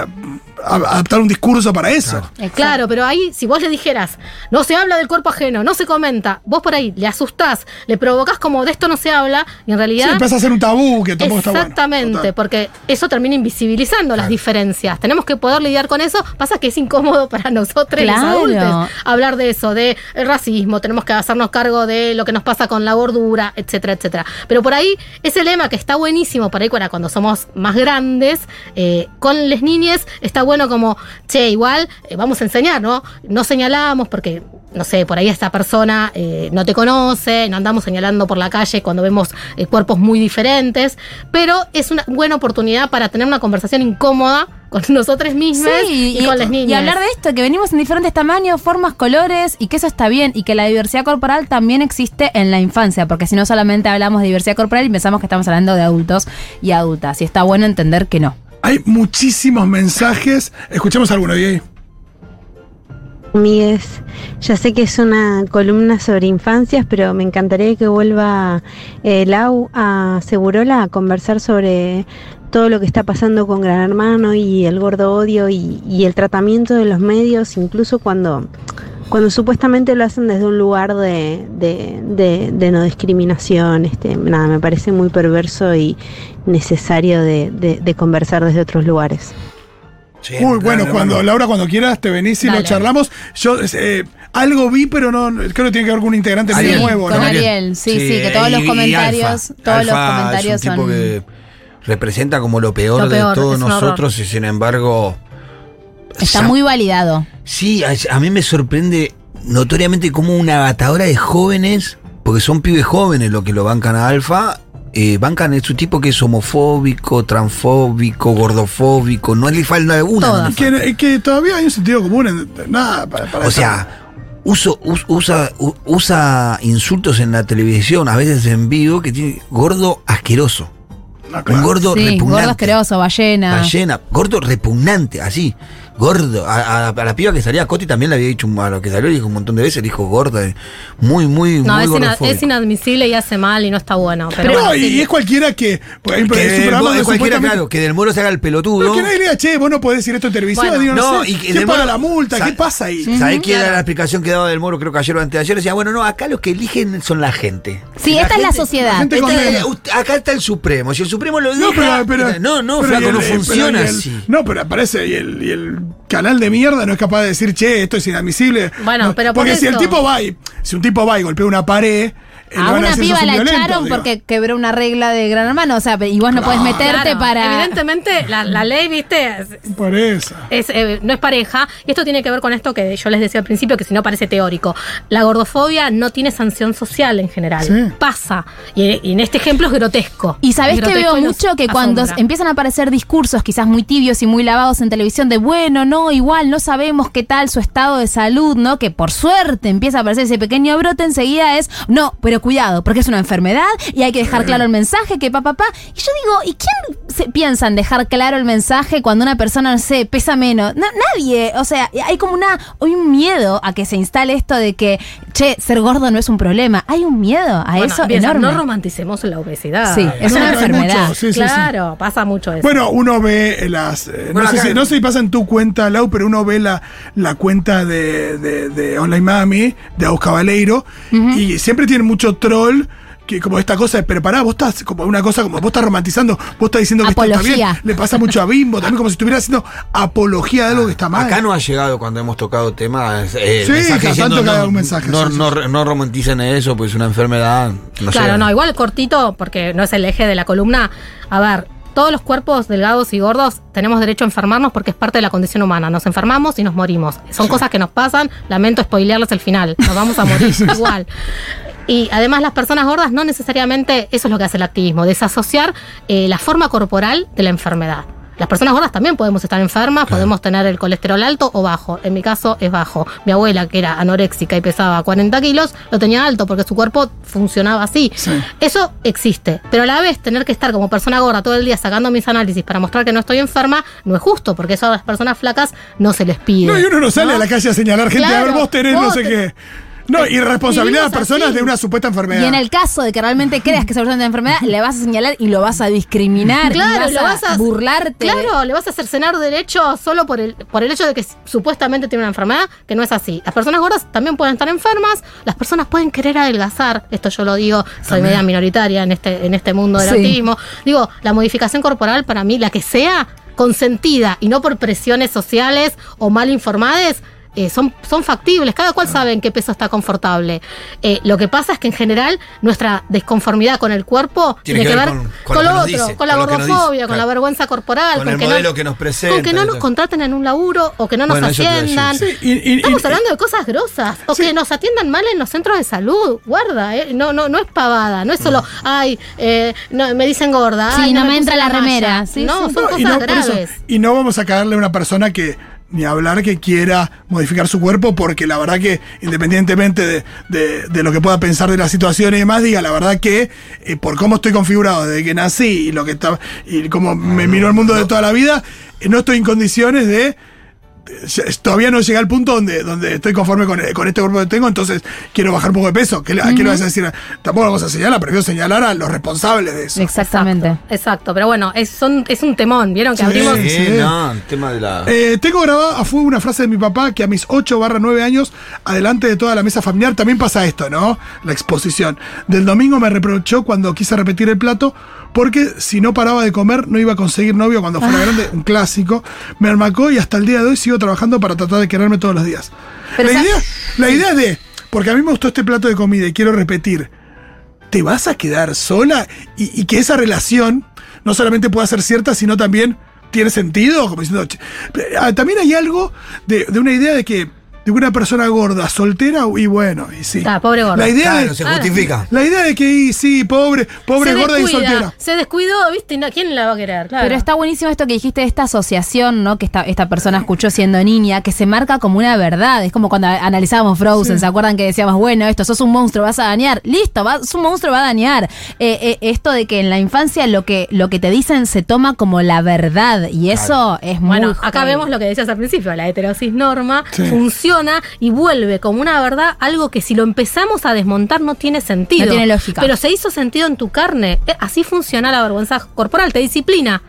adaptar un discurso para eso. Exacto. Claro, pero ahí, si vos le dijeras, no se habla del cuerpo ajeno, no se comenta, vos por ahí le asustás, le provocás como de esto no se habla, y en Sí, realidad. empieza a ser un tabú que tampoco está bueno. Exactamente, porque eso termina invisibilizando las diferencias. Tenemos que poder lidiar con eso. Pasa que es incómodo para nosotros los adultos hablar de eso, de el racismo, tenemos que hacernos cargo de lo que nos pasa con la gordura, etcétera, etcétera. Pero por ahí, ese lema que está buenísimo para ahí cuando somos más grandes, eh, con las niñas, está bueno como, che, igual eh, vamos a enseñar, ¿no? No señalamos porque no sé, por ahí esta persona eh, no te conoce, no andamos señalando por la calle cuando vemos eh, cuerpos muy diferentes, pero es una buena oportunidad para tener una conversación incómoda con [LAUGHS] nosotros mismos Sí, y, con las niñas. y hablar de esto, que venimos en diferentes tamaños, formas, colores, y que eso está bien, y que la diversidad corporal también existe en la infancia, porque si no solamente hablamos de diversidad corporal y pensamos que estamos hablando de adultos y adultas, y está bueno entender que no. Hay muchísimos mensajes. Escuchemos alguno de ahí. Míguez, ya sé que es una columna sobre infancias, pero me encantaría que vuelva eh, Lau a Segurola a conversar sobre todo lo que está pasando con Gran Hermano y el gordo odio y, el tratamiento de los medios, incluso cuando, cuando supuestamente lo hacen desde un lugar de, de- de- de no discriminación. Este, nada, me parece muy perverso y necesario de, de- de conversar desde otros lugares. Sí, Uy, bueno, claro, cuando. Laura, cuando quieras, te venís y lo charlamos. Yo eh, algo vi, pero no creo que tiene que ver con un integrante Ariel, medio nuevo, con ¿no? Ariel. sí, sí, que todos y- los comentarios- Alfa. todos los comentarios es un tipo son- que representa como lo peor, Lo peor, de todos nosotros y sin embargo Está muy validado. Sí, a, a mí me sorprende notoriamente como una batadora de jóvenes, porque son pibes jóvenes los que lo bancan a Alfa, eh, bancan es un tipo que es homofóbico, transfóbico, gordofóbico, no le falta una. Todas. no le Es que, es que todavía hay un sentido común en nada para, para O sea, uso, us- usa, usa insultos en la televisión, a veces en vivo, que tiene gordo asqueroso. No, claro. Un gordo Sí, repugnante. gordo asqueroso, ballena. Ballena, gordo repugnante, así. Gordo. A, a- a la piba que salía Coti también le había dicho un- a lo que salió, le dijo un montón de veces, le dijo gorda. eh, Muy, muy, No, muy es, ina- es inadmisible y hace mal y no está bueno. Pero, Pero bueno, no, y, sí. es cualquiera que. hay- Que es un del, donde cualquiera, claro, que del moro se haga el pelotudo. Pero que nadie le diga, che, vos no podés decir esto en televisión. Bueno, digo, no, No, sé, y que ¿quién paga la multa? ¿Qué pasa ahí? ¿Sabés quién era claro. la explicación que daba del moro? Creo que ayer o antes de ayer. Decía, bueno, no, acá los que eligen son la gente. Sí, La esta es la sociedad. la Esta- acá está el Supremo. Si el Supremo lo No, deja. pero, no, no, no eh, funciona así. No, pero aparece y el, y el canal de mierda no es capaz de decir, che, esto es inadmisible. Bueno, No, pero por Porque si el tipo va y, si un tipo va y golpea una pared, A una piba "Sos un la violento", echaron digo. porque quebró una regla de Gran Hermano, o sea, y vos no podés meterte Claro, para... Evidentemente, la, la ley, viste, es- Por eso. es, eh, no es pareja. Y esto tiene que ver con esto que yo les decía al principio, que si no parece teórico. La gordofobia no tiene sanción social en general. Sí. Pasa. Y, y en este ejemplo es grotesco. Y sabés Es que veo mucho que cuando asombra. empiezan a aparecer discursos quizás muy tibios y muy lavados en televisión de bueno, no, igual no sabemos qué tal su estado de salud, ¿no? Que por suerte empieza a aparecer ese pequeño brote, enseguida es, no, pero cuidado, porque es una enfermedad y hay que dejar claro el mensaje, que papá, papá. Y yo digo, ¿y quién se piensa en dejar claro el mensaje cuando una persona, no sé, pesa menos? Na- nadie, o sea, hay como una, hay un miedo a que se instale esto de que, che, ser gordo no es un problema. Hay un miedo a Bueno, eso enorme. No romanticemos la obesidad. Sí, es No, una enfermedad. mucho, sí, sí, sí. claro, pasa mucho eso. Bueno, uno ve las. eh, Bueno, no, sé si, no sé si pasa en tu cuenta, Lau, pero uno ve la, la cuenta de, de, de Online Mami, de Aus Cabaleiro, y siempre tiene mucho troll. Que como esta cosa de, pero pará, vos estás como una cosa como vos estás romantizando, vos estás diciendo que esto está bien. Le pasa mucho a Bimbo, también como si estuviera haciendo apología de algo que está mal. Acá no ha llegado cuando hemos tocado temas. Eh, Sí, mensaje cada diciendo, tanto no, un mensaje, No, sí, sí. no, no romanticen eso, pues es una enfermedad. No claro, sé. no, igual cortito, porque no es el eje de la columna. A ver, todos los cuerpos delgados y gordos tenemos derecho a enfermarnos porque es parte de la condición humana. Nos enfermamos y nos morimos. Son cosas que nos pasan. Lamento spoilearles el final. Nos vamos a morir [LAUGHS] igual. Y además las personas gordas no necesariamente, eso es lo que hace el activismo, desasociar eh, la forma corporal de la enfermedad. Las personas gordas también podemos estar enfermas, podemos tener el colesterol alto o bajo. En mi caso es bajo. Mi abuela, que era anoréxica y pesaba 40 kilos, lo tenía alto porque su cuerpo funcionaba así. Sí. Eso existe. Pero a la vez tener que estar como persona gorda todo el día sacando mis análisis para mostrar que no estoy enferma no es justo, porque eso a las personas flacas no se les pide. No, y uno no sale ¿no? a la calle a señalar gente, a ver, vos tenés no sé te- qué. No, y responsabilidad a las personas así. de una supuesta enfermedad. Y en el caso de que realmente creas que esa persona tiene enfermedad, le vas a señalar y lo vas a discriminar. Claro, y lo vas a burlarte. Claro, le vas a cercenar derecho solo por el, por el hecho de que supuestamente tiene una enfermedad, que no es así. Las personas gordas también pueden estar enfermas, las personas pueden querer adelgazar. Esto yo lo digo, soy media minoritaria en este, en este mundo del Sí. autismo. Digo, la modificación corporal para mí, la que sea, consentida y no por presiones sociales o mal informadas. Eh, son, son factibles, cada cual sabe en qué peso está confortable. Eh, lo que pasa es que en general nuestra desconformidad con el cuerpo Tiene tiene, que que ver ver con- con, con lo otro, dice, con la gordofobia, con la vergüenza corporal, Con el que modelo no, que nos presenta, con que no nos contraten en un laburo o que no nos Bueno, atiendan. sí. Y- y- y- Estamos y- hablando de cosas grosas o Sí. que nos atiendan mal en los centros de salud. Guarda, eh, no, no, no es pavada, no es solo, ay, eh, no, me dicen gorda. Sí, ay, no me entra la malla". remera. Sí, no, sí. son No, cosas y, no, por graves. eso- y no vamos a caerle a una persona que ni hablar que quiera modificar su cuerpo, porque la verdad que independientemente de, de- de lo que pueda pensar de la situación y demás, diga la verdad que eh, por cómo estoy configurado desde que nací y lo que está y cómo me miro el mundo de toda la vida, eh, no estoy en condiciones de todavía no llegué al punto donde, donde estoy conforme con, con este cuerpo que tengo, entonces quiero bajar un poco de peso. ¿Qué, ¿A qué le vas a decir? Tampoco lo vamos a señalar, pero quiero señalar a los responsables de eso. Exactamente. Exacto, exacto. pero bueno, es, son- es un temón, ¿vieron? Que Sí. abrimos. Sí, Sí. no, el tema de la. Eh, tengo grabada a fuego una frase de mi papá que a mis 8 barra 9 años, adelante de toda la mesa familiar, también pasa esto, ¿no? La exposición. Del domingo me reprochó cuando quise repetir el plato, porque si no paraba de comer no iba a conseguir novio cuando fuera grande, un clásico. Me armacó y hasta el día de hoy sigo trabajando para tratar de quererme todos los días. Pero la, idea, la idea de, porque a mí me gustó este plato de comida y quiero repetir, ¿te vas a quedar sola? Y, y que esa relación no solamente pueda ser cierta, sino también tiene sentido, como diciendo. Ah, también hay algo de, de una idea de que de una persona gorda, soltera, y bueno, y sí. Está, pobre gorda. La idea Claro, de, se Ah. justifica. la idea de que y, sí, pobre, pobre se gorda y soltera. Se descuidó, ¿viste? Y no- ¿Quién la va a querer? Claro. Pero está buenísimo esto que dijiste de esta asociación, ¿no? Que esta, esta persona escuchó siendo niña, que se marca como una verdad. Es como cuando analizábamos Frozen, ¿se acuerdan que decíamos, bueno, esto, sos un monstruo, vas a dañar? Listo, va, sos un monstruo, va a dañar. Eh, eh, esto de que en la infancia lo que, lo que te dicen se toma como la verdad. Y eso es muy. Bueno, acá vemos lo que decías al principio, la heterosis norma Sí. funciona y vuelve como una verdad algo que si lo empezamos a desmontar no tiene sentido. No tiene lógica. Pero se hizo sentido en tu carne. Eh, Así funciona la vergüenza corporal, te disciplina.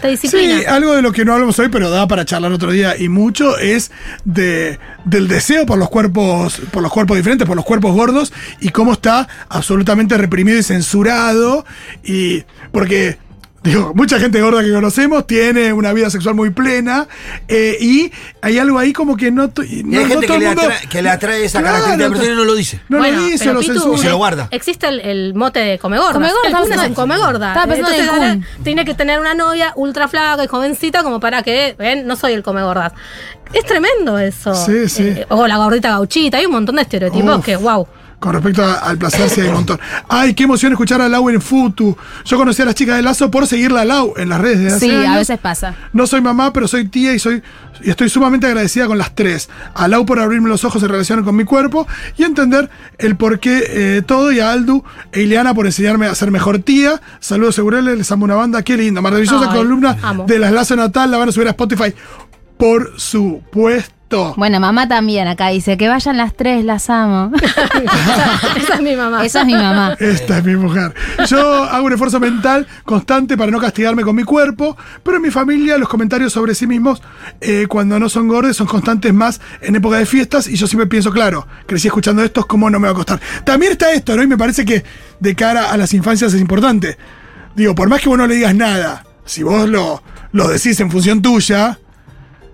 Te disciplina. Sí, algo de lo que no hablamos hoy, pero da para charlar otro día y mucho, es de, del deseo por los cuerpos, por los cuerpos diferentes, por los cuerpos gordos, y cómo está absolutamente reprimido y censurado. Y. porque. Digo, mucha gente gorda que conocemos tiene una vida sexual muy plena eh, y hay algo ahí como que no, to- Y no- hay no gente todo que el le, mundo- atrae, que le atrae esa Claro, característica persona y no lo dice. No Bueno, lo dice, pero lo censura. Se lo guarda. Existe el, el mote de come gorda. Come gorda, es come gorda. Entonces, tiene que tener una novia ultra flaca y jovencita como para que, ven, no soy el come gordas. Es tremendo eso. Sí, sí. Eh, o la gordita gauchita, hay un montón de estereotipos Uf. que, wow. Con respecto a- al placer, sí hay un montón. Ay, qué emoción escuchar a Lau en Futu. Yo conocí a las chicas de Lazo por seguirla a Lau en las redes de hace Sí, a veces pasa. No soy mamá, pero soy tía y soy y estoy sumamente agradecida con las tres. A Lau por abrirme los ojos en relación con mi cuerpo y entender el porqué eh, todo. Y a Aldu e Ileana por enseñarme a ser mejor tía. Saludos, Segureles, les amo una banda. Qué linda, maravillosa Ay, columna amo. de las Lazo Natal. La van a subir a Spotify. Por supuesto. Bueno, mamá también acá dice que vayan las tres, las amo. [LAUGHS] Esa es mi mamá. Esa es mi mamá. Esta es mi mujer. Yo hago un esfuerzo mental constante para no castigarme con mi cuerpo, pero en mi familia los comentarios sobre sí mismos eh, cuando no son gordos son constantes más en época de fiestas y yo siempre pienso, claro, crecí escuchando esto, ¿cómo no me va a costar? También está esto, ¿no? Y me parece que de cara a las infancias es importante. Digo, por más que vos no le digas nada, si vos lo, lo decís en función tuya,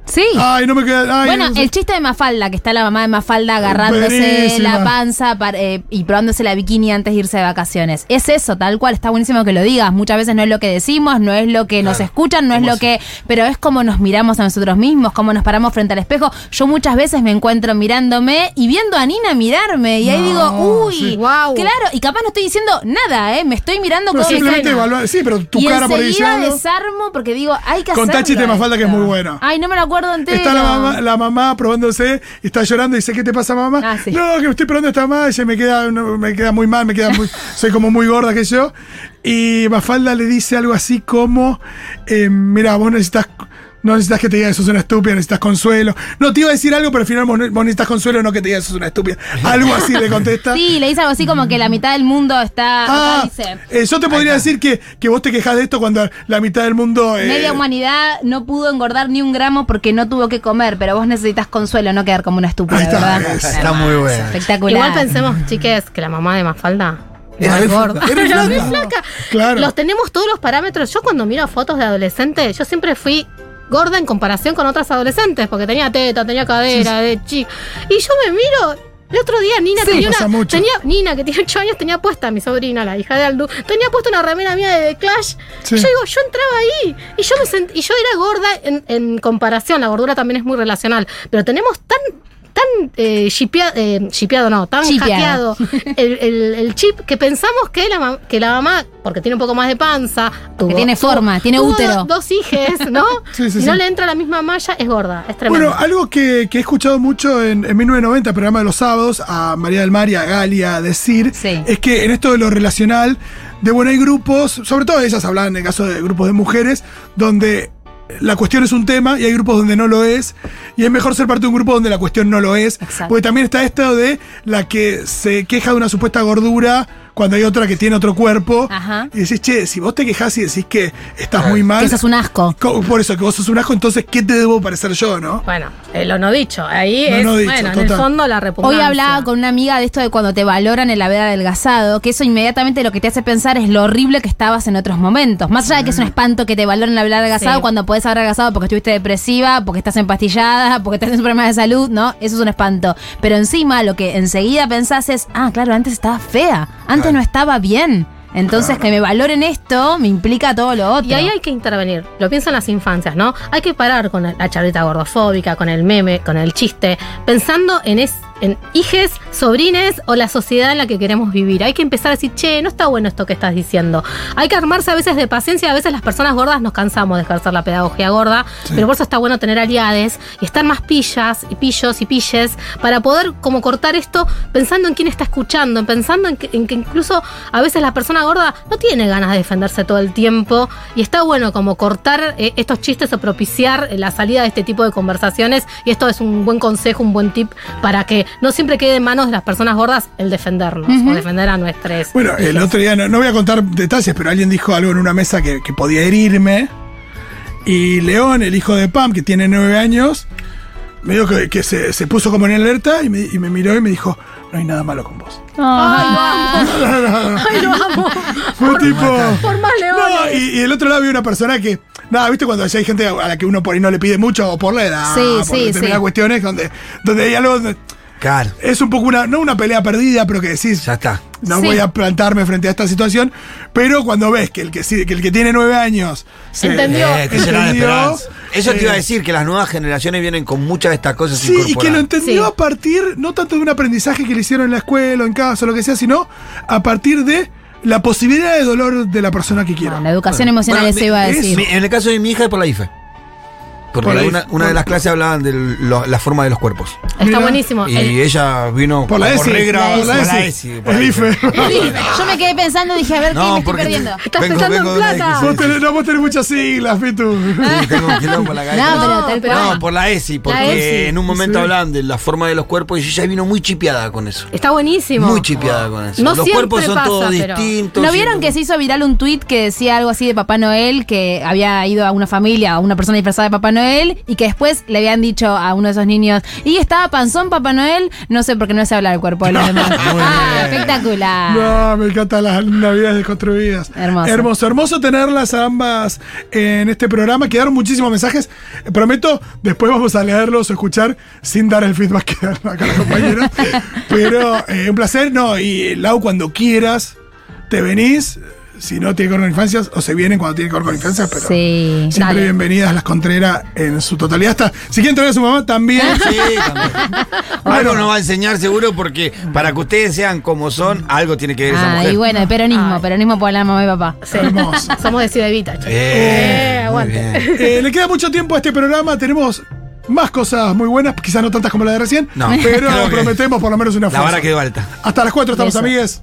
Sí. ay, no me queda... ay, Bueno, no sé". el chiste de Mafalda, que está la mamá de Mafalda agarrándose Buenísima. la panza para- eh, y probándose la bikini antes de irse de vacaciones. Es eso, tal cual, está buenísimo que lo digas. Muchas veces no es lo que decimos, no es lo que nos escuchan, no es lo que. Pero es como nos miramos a nosotros mismos, cómo nos paramos frente al espejo. Yo muchas veces me encuentro mirándome y viendo a Nina mirarme. Y ahí No, digo, uy, sí. Guau. claro, y capaz no estoy diciendo nada, ¿eh? Me estoy mirando Pero con simplemente evaluar, sí, pero tu y cara por ahí desarmo porque digo, hay que Con hacerlo. Tachi de Mafalda, que es muy bueno. Ay, no me lo acuerdo entero. Está la mamá, la mamá probándose y está llorando y dice, ¿qué te pasa mamá? Ah, sí. No, que me estoy probando esta mamá, ella me queda, me queda muy mal, me queda muy, [LAUGHS] soy como muy gorda que yo. Y Mafalda le dice algo así como, eh, mira, vos necesitas, no necesitas que te diga que sos una estúpida, necesitas consuelo. No, te iba a decir algo, pero al final vos, ne- vos necesitas consuelo, no que te diga que sos una estúpida. [LAUGHS] Algo así le contesta. Sí, le dice algo así como que la mitad del mundo está. acá Ah, dice. eh, yo te podría decir que, que vos te quejas de esto cuando la mitad del mundo... eh, Media humanidad no pudo engordar ni un gramo porque no tuvo que comer, pero vos necesitas consuelo, no quedar como una estúpida, Ahí está, ¿verdad? es- Está muy bueno. Espectacular. Igual pensemos, chiques, que la mamá de Mafalda Era gorda. flaca, era [LAUGHS] flaca. Claro. Los tenemos todos los parámetros. Yo cuando miro fotos de adolescentes, yo siempre fui gorda en comparación con otras adolescentes, porque tenía teta, tenía cadera, de chica. Y yo me miro. El otro día Nina Sí, tenía una. mucho. Tenía, Nina, que tiene 8 años, tenía puesta, mi sobrina, la hija de Aldu, tenía puesta una remera mía de The Clash. Yo digo, yo entraba ahí. Y yo me sent- y yo era gorda en, en comparación. La gordura también es muy relacional. Pero tenemos tan. Tan eh, shipea- eh, shipeado, no, tan Chipeado. hackeado [LAUGHS] el, el- el chip que pensamos que la, que la mamá, porque tiene un poco más de panza, tuvo, tiene tuvo- forma, tiene útero. do- Dos hijes, ¿no? [LAUGHS] Sí, sí, y no sí. le entra la misma malla, es gorda, es tremendo. Bueno, algo que, que he escuchado mucho en, en 1990, programa de los sábados, a María del Mar y a Galia decir, Sí. es que en esto de lo relacional, de bueno, hay grupos, sobre todo ellas hablan en el caso de grupos de mujeres, donde la cuestión es un tema y hay grupos donde no lo es. Y es mejor ser parte de un grupo donde la cuestión no lo es. Exacto. Porque también está esto de la que se queja de una supuesta gordura cuando hay otra que tiene otro cuerpo. Ajá. Y decís, che, si vos te quejas y decís que estás muy mal. Que sos un asco. co- Por eso, que vos sos un asco, entonces, ¿qué te debo parecer yo, no? Bueno, eh, lo no dicho. Ahí Lo es, no dicho, bueno, en el fondo la repugnancia. Hoy hablaba con una amiga de esto de cuando te valoran el haber adelgazado, que eso inmediatamente lo que te hace pensar es lo horrible que estabas en otros momentos. Más allá de que es un espanto que te valoren el haber adelgazado Sí. cuando podés haber adelgazado porque estuviste depresiva, porque estás empastillada, [LAUGHS] porque estás en problemas de salud, ¿no? Eso es un espanto. Pero encima lo que enseguida pensás es, ah, claro, antes estaba fea, antes no estaba bien. Entonces que me valoren esto me implica todo lo otro. Y ahí hay que intervenir. Lo pienso en las infancias, ¿no? Hay que parar con la charleta gordofóbica, con el meme, con el chiste, pensando en es en hijes, sobrines o la sociedad en la que queremos vivir. Hay que empezar a decir, che, no está bueno esto que estás diciendo. Hay que armarse a veces de paciencia. A veces las personas gordas nos cansamos de ejercer la pedagogía gorda, pero por eso está bueno tener aliades y estar más pillas y pillos y pilles para poder como cortar esto pensando en quién está escuchando, pensando en que, en que incluso a veces la persona gorda no tiene ganas de defenderse todo el tiempo y está bueno como cortar eh, estos chistes o propiciar eh, la salida de este tipo de conversaciones y esto es un buen consejo, un buen tip para que no siempre quede en manos de las personas gordas el defendernos o defender a nuestros. Bueno, el otro día, no, no voy a contar detalles, pero alguien dijo algo en una mesa que, que podía herirme. Y León, el hijo de Pam, que tiene nueve años, me dijo que, que se, se puso como en alerta y me, y me miró y me dijo, no hay nada malo con vos. Ay, Ay, lo amo. Fue tipo... Por más No, leones. y, y el otro lado había una persona que. Nada, ¿viste cuando hay gente a la que uno por ahí no le pide mucho o por la edad? Sí, por sí, determinadas sí. cuestiones donde, donde hay algo. donde- Claro, es un poco una. No una pelea perdida, pero que decís. ya está. No Sí. voy a plantarme frente a esta situación. Pero cuando ves que el que, sí- que, el que tiene nueve años. se- Entendió. Eh, entendió. Eso te iba a eh, decir, que las nuevas generaciones vienen con muchas de estas cosas Sí, y que lo entendió Sí. a partir, no tanto de un aprendizaje que le hicieron en la escuela o en casa o lo que sea, sino a partir de la posibilidad de dolor de la persona que quiera. Bueno, la educación emocional Bueno, eso iba a decir. En el caso de mi hija es por la IFE. Porque Por la una, de las clases hablaban de lo- la forma de los cuerpos. Está Mira. buenísimo. Y El- ella vino Por la ESI. Por la [LAUGHS] ESI. El IFE. Yo me quedé pensando, dije, a ver qué me estoy te- perdiendo. Estás vengo- pensando en vengo plata. Vos tenés, no, vos tenés muchas siglas, Pitu. [LAUGHS] Tengo un [LAUGHS] quilombo en la cabeza. No, pero No, pero- por la ESI, porque La ESI. en un momento Sí. hablaban de la forma de los cuerpos y ella vino muy chipeada con eso. Está buenísimo. Muy chipeada con eso. No los cuerpos son pasa, todos distintos. ¿No vieron que se hizo viral un tuit que decía algo así de Papá Noel, que había ido a una familia, a una persona disfrazada de Papá Noel, y que después le habían dicho a uno de esos niños, y estaba panzón Papá Noel, no sé por qué no se habla del cuerpo de los [LAUGHS] demás. Espectacular. No, me encantan las navidades desconstruidas. Hermoso. Hermoso, hermoso tenerlas ambas en este programa. Quedaron muchísimos mensajes. Prometo, después vamos a leerlos o escuchar sin dar el feedback que dan acá los compañeros. [LAUGHS] Pero eh, un placer. No, y Lau, cuando quieras, te venís. Si no tiene que ver con infancias, o se vienen cuando tiene que ver con infancias, pero Sí, siempre dale. bienvenidas las Contreras en su totalidad. Hasta, si quieren traer a su mamá, también. Sí, también. [LAUGHS] Algo nos va a enseñar seguro porque para que ustedes sean como son, algo tiene que ver esa Ah, mujer. y bueno, el peronismo, Ay. peronismo por la mamá y papá. Sí. Hermoso. [LAUGHS] Somos de Ciudad Evita, chicos. Eh, muy aguante. Eh, le queda mucho tiempo a este programa. Tenemos más cosas muy buenas, quizás no tantas como la de recién, No, pero [LAUGHS] prometemos por lo menos una La vara fuerza. quedó alta. Hasta las 4 estamos, amigues.